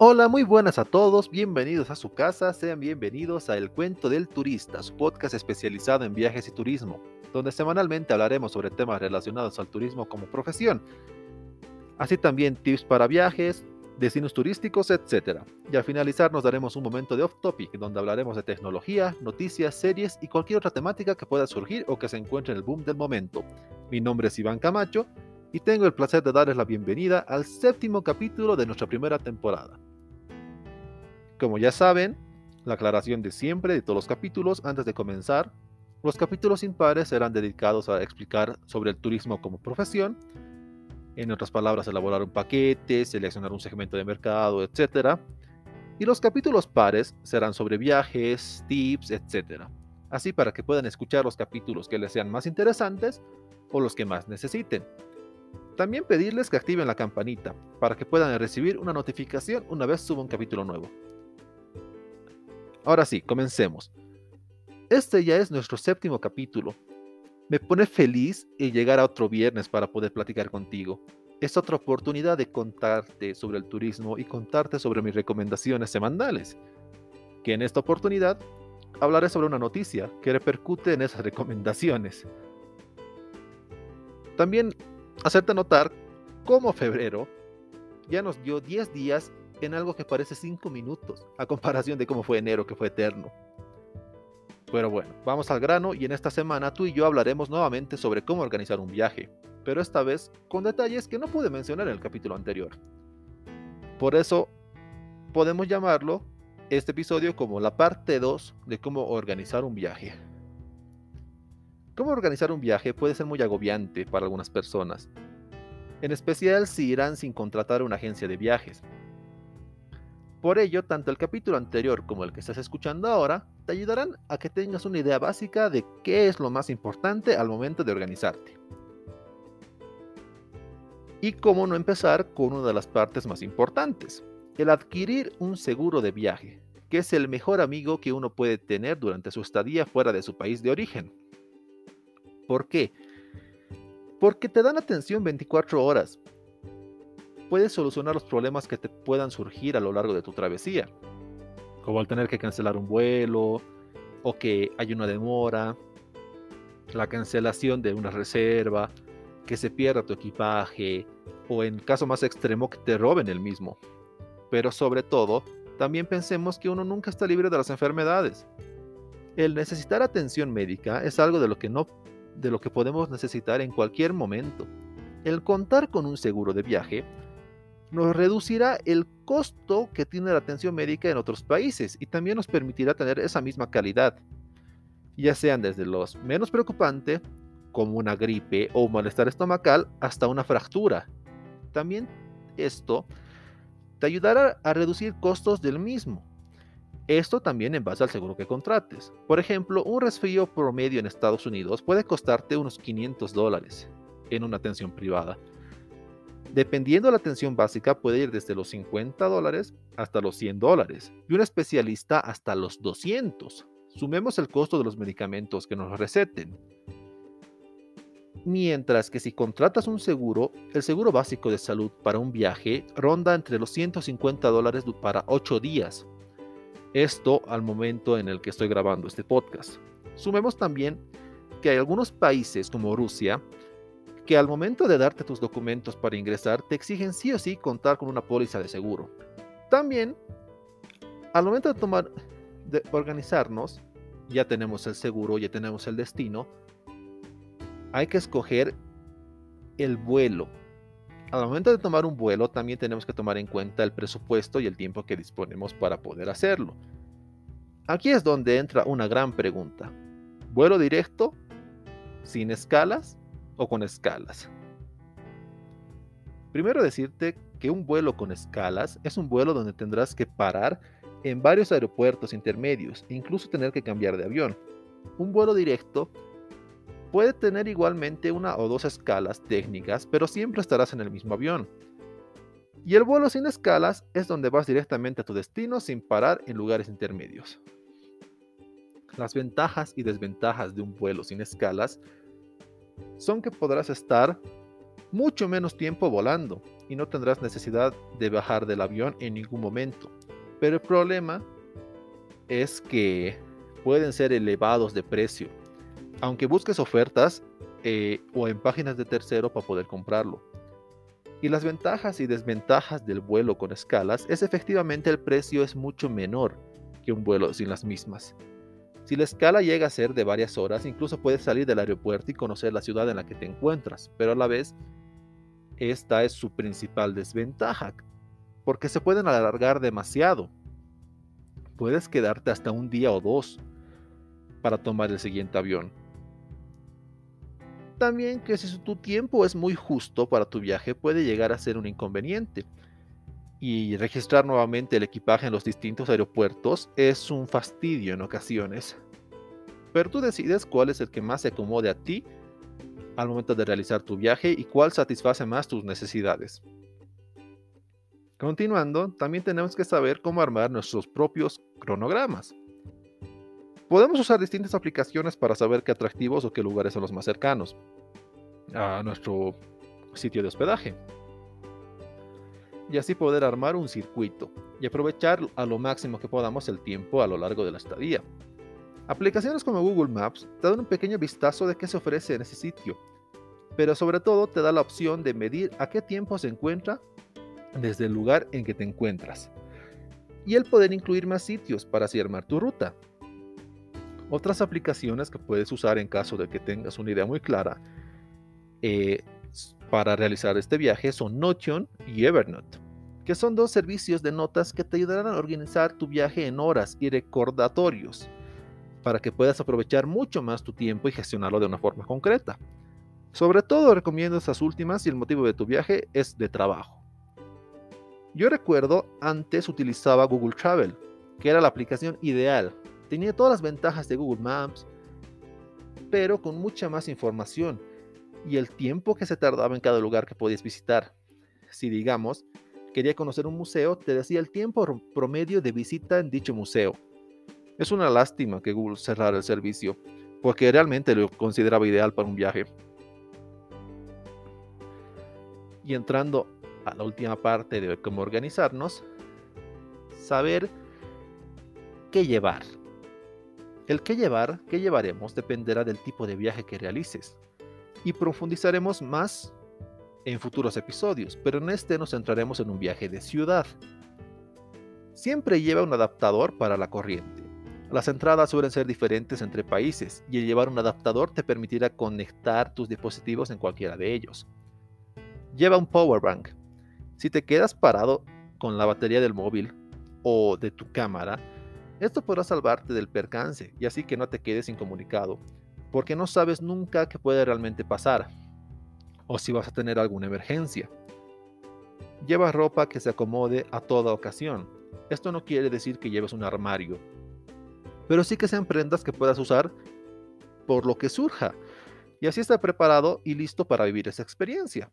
Hola, muy buenas a todos, bienvenidos a su casa, sean bienvenidos a El Cuento del Turista, su podcast especializado en viajes y turismo, donde semanalmente hablaremos sobre temas relacionados al turismo como profesión, así también tips para viajes, destinos turísticos, etc. Y al finalizar nos daremos un momento de off-topic, donde hablaremos de tecnología, noticias, series y cualquier otra temática que pueda surgir o que se encuentre en el boom del momento. Mi nombre es Iván Camacho y tengo el placer de darles la bienvenida al séptimo capítulo de nuestra primera temporada. Como ya saben, la aclaración de siempre de todos los capítulos antes de comenzar, los capítulos impares serán dedicados a explicar sobre el turismo como profesión, en otras palabras, elaborar un paquete, seleccionar un segmento de mercado, etc. Y los capítulos pares serán sobre viajes, tips, etc. Así para que puedan escuchar los capítulos que les sean más interesantes o los que más necesiten. También pedirles que activen la campanita para que puedan recibir una notificación una vez suba un capítulo nuevo. Ahora sí, comencemos. Este ya es nuestro séptimo capítulo. Me pone feliz el llegar a otro viernes para poder platicar contigo. Es otra oportunidad de contarte sobre el turismo y contarte sobre mis recomendaciones semanales. Que en esta oportunidad hablaré sobre una noticia que repercute en esas recomendaciones. También hacerte notar cómo febrero ya nos dio 10 días en algo que parece 5 minutos, a comparación de cómo fue enero, que fue eterno. Pero bueno, vamos al grano y en esta semana tú y yo hablaremos nuevamente sobre cómo organizar un viaje, pero esta vez con detalles que no pude mencionar en el capítulo anterior. Por eso podemos llamarlo este episodio como la parte 2 de cómo organizar un viaje. Cómo organizar un viaje puede ser muy agobiante para algunas personas, en especial si irán sin contratar una agencia de viajes, por ello, tanto el capítulo anterior como el que estás escuchando ahora te ayudarán a que tengas una idea básica de qué es lo más importante al momento de organizarte. Y cómo no empezar con una de las partes más importantes, el adquirir un seguro de viaje, que es el mejor amigo que uno puede tener durante su estadía fuera de su país de origen. ¿Por qué? Porque te dan atención 24 horas, puedes solucionar los problemas que te puedan surgir a lo largo de tu travesía, como el tener que cancelar un vuelo o que hay una demora, la cancelación de una reserva, que se pierda tu equipaje o en caso más extremo que te roben el mismo. Pero sobre todo, también pensemos que uno nunca está libre de las enfermedades. El necesitar atención médica es algo de lo que no de lo que podemos necesitar en cualquier momento. El contar con un seguro de viaje nos reducirá el costo que tiene la atención médica en otros países y también nos permitirá tener esa misma calidad, ya sean desde los menos preocupantes, como una gripe o un malestar estomacal, hasta una fractura. También esto te ayudará a reducir costos del mismo. Esto también en base al seguro que contrates. Por ejemplo, un resfrío promedio en Estados Unidos puede costarte unos 500 dólares en una atención privada Dependiendo de la atención básica, puede ir desde los 50 dólares hasta los 100 dólares y un especialista hasta los 200. Sumemos el costo de los medicamentos que nos receten. Mientras que si contratas un seguro, el seguro básico de salud para un viaje ronda entre los 150 dólares para 8 días. Esto al momento en el que estoy grabando este podcast. Sumemos también que hay algunos países como Rusia que al momento de darte tus documentos para ingresar te exigen sí o sí contar con una póliza de seguro. También, al momento de tomar, de organizarnos, ya tenemos el seguro, ya tenemos el destino, hay que escoger el vuelo. Al momento de tomar un vuelo, también tenemos que tomar en cuenta el presupuesto y el tiempo que disponemos para poder hacerlo. Aquí es donde entra una gran pregunta. ¿Vuelo directo? ¿Sin escalas? O con escalas. Primero decirte que un vuelo con escalas es un vuelo donde tendrás que parar en varios aeropuertos intermedios e incluso tener que cambiar de avión. Un vuelo directo puede tener igualmente una o dos escalas técnicas, pero siempre estarás en el mismo avión. Y el vuelo sin escalas es donde vas directamente a tu destino sin parar en lugares intermedios. Las ventajas y desventajas de un vuelo sin escalas son que podrás estar mucho menos tiempo volando, y no tendrás necesidad de bajar del avión en ningún momento. Pero el problema es que pueden ser elevados de precio, aunque busques ofertas eh, o en páginas de tercero para poder comprarlo. Y las ventajas y desventajas del vuelo con escalas es efectivamente el precio es mucho menor que un vuelo sin las mismas. Si la escala llega a ser de varias horas, incluso puedes salir del aeropuerto y conocer la ciudad en la que te encuentras, pero a la vez esta es su principal desventaja, porque se pueden alargar demasiado. Puedes quedarte hasta un día o dos para tomar el siguiente avión. También que si tu tiempo es muy justo para tu viaje puede llegar a ser un inconveniente y registrar nuevamente el equipaje en los distintos aeropuertos es un fastidio en ocasiones. Pero tú decides cuál es el que más se acomode a ti al momento de realizar tu viaje y cuál satisface más tus necesidades. Continuando, también tenemos que saber cómo armar nuestros propios cronogramas. Podemos usar distintas aplicaciones para saber qué atractivos o qué lugares son los más cercanos a nuestro sitio de hospedaje y así poder armar un circuito y aprovechar a lo máximo que podamos el tiempo a lo largo de la estadía. Aplicaciones como Google Maps te dan un pequeño vistazo de qué se ofrece en ese sitio, pero sobre todo te da la opción de medir a qué tiempo se encuentra desde el lugar en que te encuentras y el poder incluir más sitios para así armar tu ruta. Otras aplicaciones que puedes usar en caso de que tengas una idea muy clara eh, para realizar este viaje son Notion y Evernote, que son dos servicios de notas que te ayudarán a organizar tu viaje en horas y recordatorios, para que puedas aprovechar mucho más tu tiempo y gestionarlo de una forma concreta. Sobre todo recomiendo estas últimas si el motivo de tu viaje es de trabajo. Yo recuerdo antes utilizaba Google Travel, que era la aplicación ideal. Tenía todas las ventajas de Google Maps, pero con mucha más información y el tiempo que se tardaba en cada lugar que podías visitar. Si digamos, quería conocer un museo, te decía el tiempo promedio de visita en dicho museo. Es una lástima que Google cerrara el servicio, porque realmente lo consideraba ideal para un viaje. Y entrando a la última parte de cómo organizarnos, saber qué llevar. El qué llevar, qué llevaremos, dependerá del tipo de viaje que realices y profundizaremos más en futuros episodios, pero en este nos centraremos en un viaje de ciudad. Siempre lleva un adaptador para la corriente. Las entradas suelen ser diferentes entre países y el llevar un adaptador te permitirá conectar tus dispositivos en cualquiera de ellos. Lleva un power bank. Si te quedas parado con la batería del móvil o de tu cámara, esto podrá salvarte del percance y así que no te quedes incomunicado porque no sabes nunca qué puede realmente pasar o si vas a tener alguna emergencia. Lleva ropa que se acomode a toda ocasión. Esto no quiere decir que lleves un armario, pero sí que sean prendas que puedas usar por lo que surja y así estar preparado y listo para vivir esa experiencia.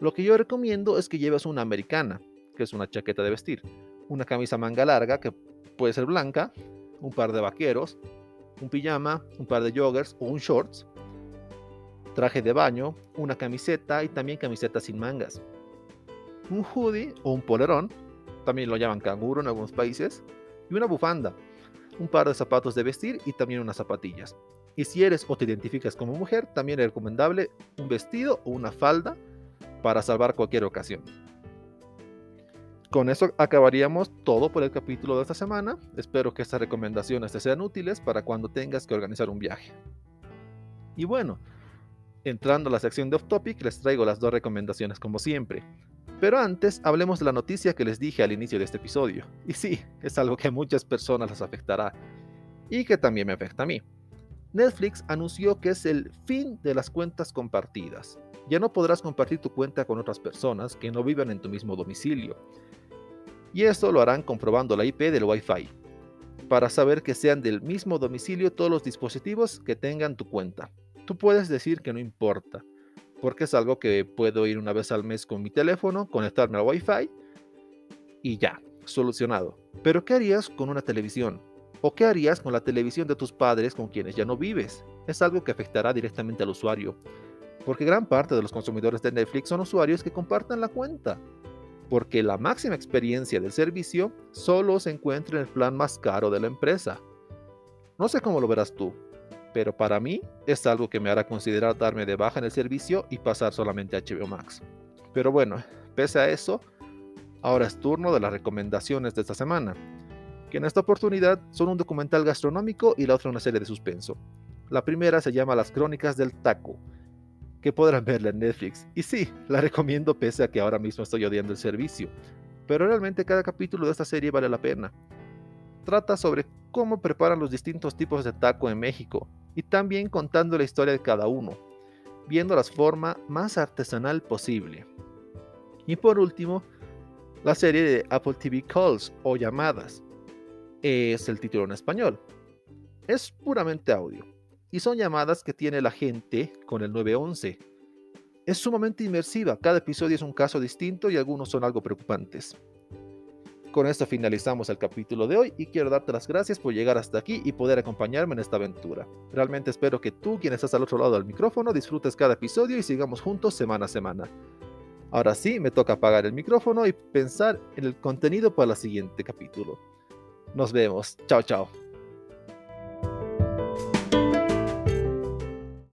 Lo que yo recomiendo es que lleves una americana, que es una chaqueta de vestir, una camisa manga larga que puede ser blanca, un par de vaqueros, un pijama, un par de joggers o un shorts, traje de baño, una camiseta y también camiseta sin mangas, un hoodie o un polerón, también lo llaman canguro en algunos países, y una bufanda, un par de zapatos de vestir y también unas zapatillas. Y si eres o te identificas como mujer, también es recomendable un vestido o una falda para salvar cualquier ocasión. Con eso acabaríamos todo por el capítulo de esta semana. Espero que estas recomendaciones te sean útiles para cuando tengas que organizar un viaje. Y bueno, entrando a la sección de off topic, les traigo las dos recomendaciones como siempre. Pero antes, hablemos de la noticia que les dije al inicio de este episodio. Y sí, es algo que a muchas personas les afectará y que también me afecta a mí. Netflix anunció que es el fin de las cuentas compartidas. Ya no podrás compartir tu cuenta con otras personas que no vivan en tu mismo domicilio y esto lo harán comprobando la IP del Wi-Fi, para saber que sean del mismo domicilio todos los dispositivos que tengan tu cuenta. Tú puedes decir que no importa, porque es algo que puedo ir una vez al mes con mi teléfono, conectarme al Wi-Fi y ya, solucionado. Pero ¿qué harías con una televisión? ¿O qué harías con la televisión de tus padres con quienes ya no vives? Es algo que afectará directamente al usuario. porque gran parte de los consumidores de Netflix son usuarios que compartan la cuenta, porque la máxima experiencia del servicio solo se encuentra en el plan más caro de la empresa. No sé cómo lo verás tú, pero para mí es algo que me hará considerar darme de baja en el servicio y pasar solamente a HBO Max. Pero bueno, pese a eso, ahora es turno de las recomendaciones de esta semana, que en esta oportunidad son un documental gastronómico y la otra una serie de suspenso. La primera se llama Las Crónicas del Taco, que podrán verla en Netflix. Y sí, la recomiendo pese a que ahora mismo estoy odiando el servicio. Pero realmente cada capítulo de esta serie vale la pena. Trata sobre cómo preparan los distintos tipos de taco en México y también contando la historia de cada uno, viendo la forma más artesanal posible. Y por último, la serie de Apple TV Calls o llamadas. Es el título en español. Es puramente audio y son llamadas que tiene la gente con el 911. Es sumamente inmersiva, cada episodio es un caso distinto y algunos son algo preocupantes. Con esto finalizamos el capítulo de hoy y quiero darte las gracias por llegar hasta aquí y poder acompañarme en esta aventura. Realmente espero que tú, quien estás al otro lado del micrófono, disfrutes cada episodio y sigamos juntos semana a semana. Ahora sí, me toca apagar el micrófono y pensar en el contenido para el siguiente capítulo. Nos vemos. Chao, chao.